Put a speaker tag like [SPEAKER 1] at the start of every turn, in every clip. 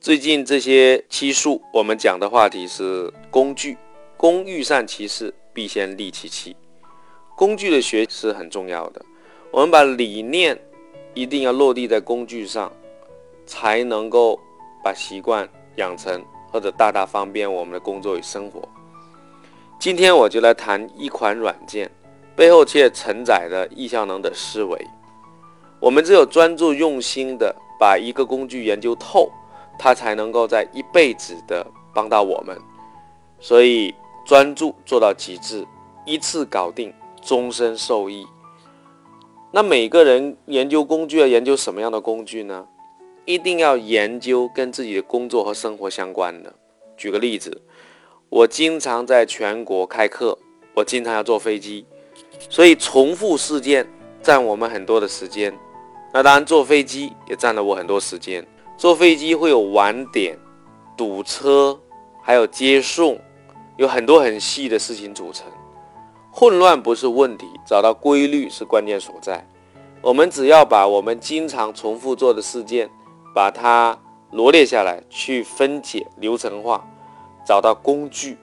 [SPEAKER 1] 最近这些期数，我们讲的话题是工具。工欲善其事，必先利其器。工具的学是很重要的。我们把理念一定要落地在工具上，才能够把习惯养成，或者大大方便我们的工作与生活。今天我就来谈一款软件背后却承载着易效能的思维。我们只有专注用心的把一个工具研究透。他才能够在一辈子的帮到我们，所以专注做到极致，一次搞定，终身受益。那每个人研究工具要研究什么样的工具呢？一定要研究跟自己的工作和生活相关的。举个例子，我经常在全国开课，我经常要坐飞机，所以重复事件占我们很多的时间。那当然，坐飞机也占了我很多时间。坐飞机会有晚点、堵车，还有接送，有很多很细的事情组成。混乱不是问题，找到规律是关键所在。我们只要把我们经常重复做的事件，把它罗列下来，去分解、流程化，找到工具，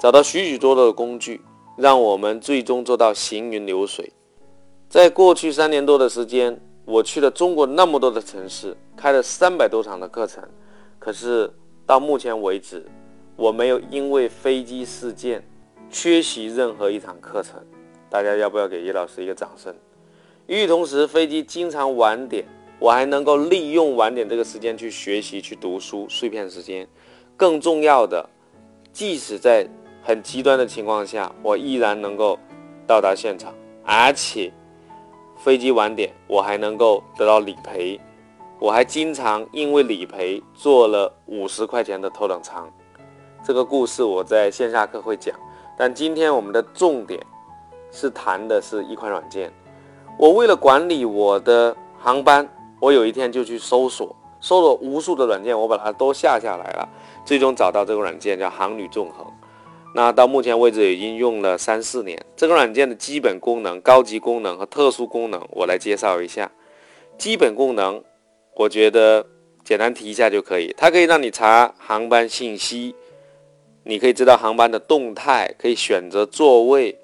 [SPEAKER 1] 找到许许多多的工具，让我们最终做到行云流水。在过去三年多的时间。我去了中国那么多的城市，开了三百多场的课程，可是到目前为止，我没有因为飞机事件缺席任何一场课程。大家要不要给叶老师一个掌声？与此同时，飞机经常晚点，我还能够利用晚点这个时间去学习、去读书，碎片时间。更重要的，即使在很极端的情况下，我依然能够到达现场，而且。飞机晚点，我还能够得到理赔，我还经常因为理赔做了五十块钱的头等舱。这个故事我在线下课会讲，但今天我们的重点是谈的是一款软件。我为了管理我的航班，我有一天就去搜索，搜了无数的软件，我把它都下下来了，最终找到这个软件叫航旅纵横。那到目前为止已经用了三四年。这个软件的基本功能、高级功能和特殊功能，我来介绍一下。基本功能，我觉得简单提一下就可以。它可以让你查航班信息，你可以知道航班的动态，可以选择座位，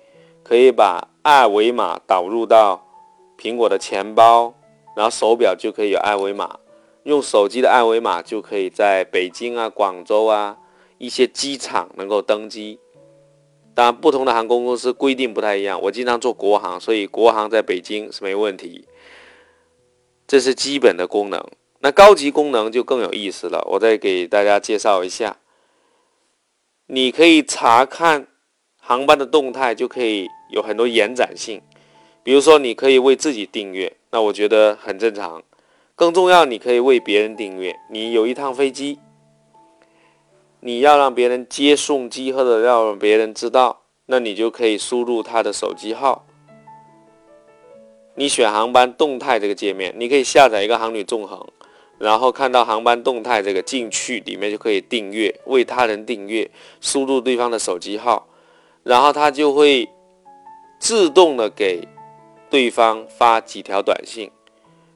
[SPEAKER 1] 可以把二维码导入到苹果的钱包，然后手表就可以有二维码，用手机的二维码就可以在北京啊、广州啊。一些机场能够登机，当然不同的航空公司规定不太一样。我经常做国航，所以国航在北京是没问题。这是基本的功能，那高级功能就更有意思了。我再给大家介绍一下，你可以查看航班的动态，就可以有很多延展性。比如说，你可以为自己订阅，那我觉得很正常。更重要，你可以为别人订阅。你有一趟飞机。你要让别人接送机，或者要让别人知道，那你就可以输入他的手机号。你选航班动态这个界面，你可以下载一个航旅纵横，然后看到航班动态这个进去里面就可以订阅，为他人订阅，输入对方的手机号，然后他就会自动的给对方发几条短信，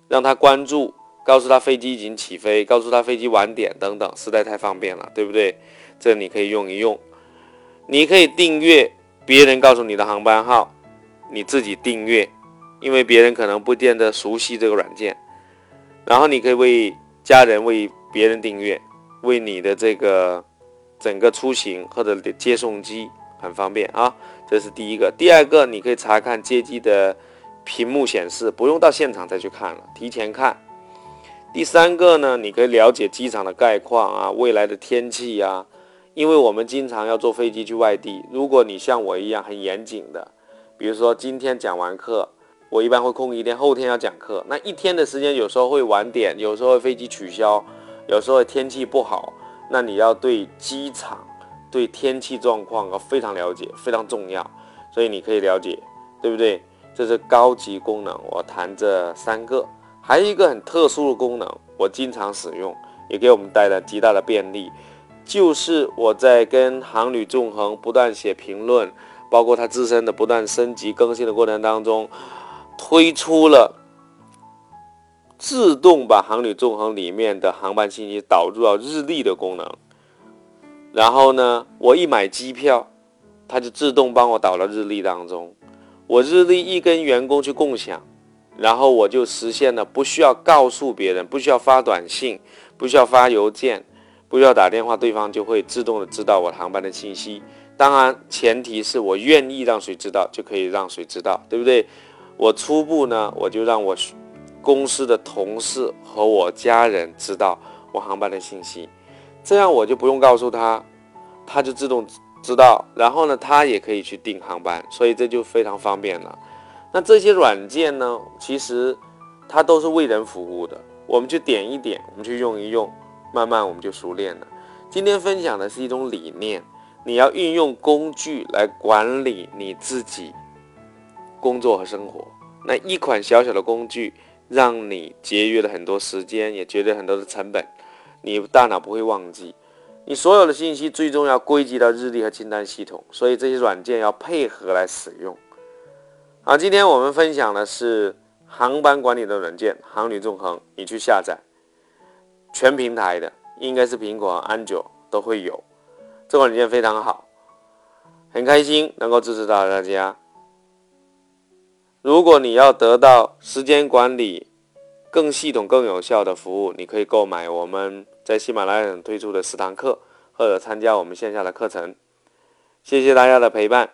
[SPEAKER 1] 让他关注。告诉他飞机已经起飞，告诉他飞机晚点等等，实在太方便了，对不对？这你可以用一用。你可以订阅别人告诉你的航班号，你自己订阅，因为别人可能不见得熟悉这个软件。然后你可以为家人为别人订阅，为你的这个整个出行或者接送机很方便啊。这是第一个。第二个，你可以查看接机的屏幕显示，不用到现场再去看了，提前看。第三个呢，你可以了解机场的概况啊，未来的天气呀，因为我们经常要坐飞机去外地。如果你像我一样很严谨的，比如说今天讲完课，我一般会空一天，后天要讲课，那一天的时间有时候会晚点，有时候飞机取消，有时候天气不好，那你要对机场对天气状况要非常了解，非常重要，所以你可以了解，对不对？这是高级功能，我谈这三个，还有一个很特殊的功能，我经常使用，也给我们带来极大的便利，就是我在跟航旅纵横不断写评论，包括它自身的不断升级更新的过程当中，推出了自动把航旅纵横里面的航班信息导入到日历的功能。然后呢，我一买机票，它就自动帮我导到日历当中。我日历一跟员工去共享，然后我就实现了不需要告诉别人，不需要发短信，不需要发邮件，不需要打电话，对方就会自动的知道我航班的信息。当然，前提是我愿意让谁知道，就可以让谁知道，对不对？我初步呢，我就让我公司的同事和我家人知道我航班的信息。这样我就不用告诉他，他就自动知道，然后呢，他也可以去订航班，所以这就非常方便了。那这些软件呢，其实它都是为人服务的，我们去点一点，我们去用一用，慢慢我们就熟练了。今天分享的是一种理念，你要运用工具来管理你自己工作和生活。那一款小小的工具，让你节约了很多时间，也节约很多的成本。你大脑不会忘记，你所有的信息最终要归集到日历和清单系统，所以这些软件要配合来使用。好，今天我们分享的是航班管理的软件——航旅纵横，你去下载，全平台的，应该是苹果安卓都会有。这款软件非常好，很开心能够支持到大家。如果你要得到时间管理，更系统、更有效的服务，你可以购买我们在喜马拉雅推出的十堂课，或者参加我们线下的课程。谢谢大家的陪伴，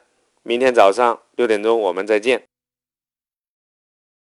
[SPEAKER 1] 明天早上六点钟我们再见。